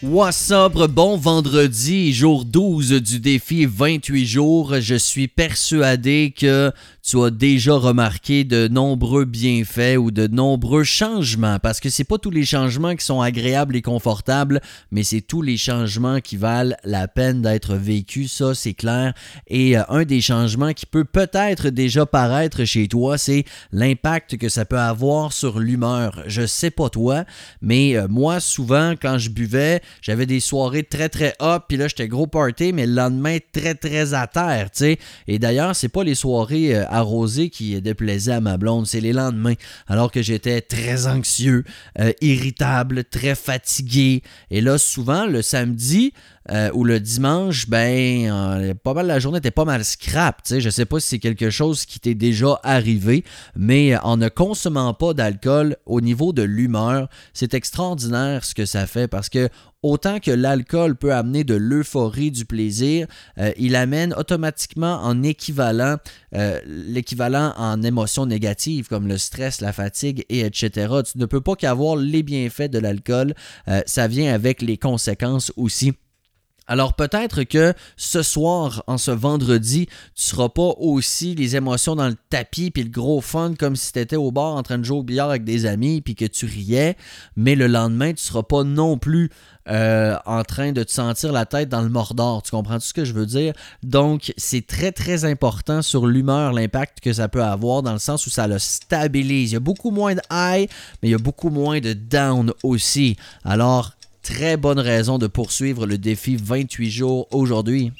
What's up? Bon vendredi, jour 12 du défi 28 jours. Je suis persuadé que tu as déjà remarqué de nombreux bienfaits ou de nombreux changements? Parce que c'est pas tous les changements qui sont agréables et confortables, mais c'est tous les changements qui valent la peine d'être vécus, ça c'est clair. Et euh, un des changements qui peut peut-être déjà paraître chez toi, c'est l'impact que ça peut avoir sur l'humeur. Je sais pas toi, mais euh, moi souvent quand je buvais, j'avais des soirées très très hop, puis là j'étais gros party, mais le lendemain très très à terre, tu sais. Et d'ailleurs, c'est pas les soirées euh, arrosées qui déplaisaient à ma blonde, c'est les lendemains, alors que j'étais très anxieux, euh, irritable, très fatigué. Et là, souvent, le samedi, euh, ou le dimanche, ben, euh, pas mal la journée était pas mal scrap. sais. Je sais pas si c'est quelque chose qui t'est déjà arrivé, mais en ne consommant pas d'alcool au niveau de l'humeur, c'est extraordinaire ce que ça fait parce que autant que l'alcool peut amener de l'euphorie, du plaisir, euh, il amène automatiquement en équivalent l'équivalent en émotions négatives comme le stress, la fatigue et etc. Tu ne peux pas qu'avoir les bienfaits de l'alcool, ça vient avec les conséquences aussi. Alors peut-être que ce soir, en ce vendredi, tu seras pas aussi les émotions dans le tapis puis le gros fun comme si tu étais au bar en train de jouer au billard avec des amis puis que tu riais, mais le lendemain, tu seras pas non plus euh, en train de te sentir la tête dans le mordor. Tu comprends tout ce que je veux dire? Donc, c'est très, très important sur l'humeur, l'impact que ça peut avoir dans le sens où ça le stabilise. Il y a beaucoup moins de high, mais il y a beaucoup moins de down aussi. Alors, très bonne raison de poursuivre le défi 28 jours aujourd'hui.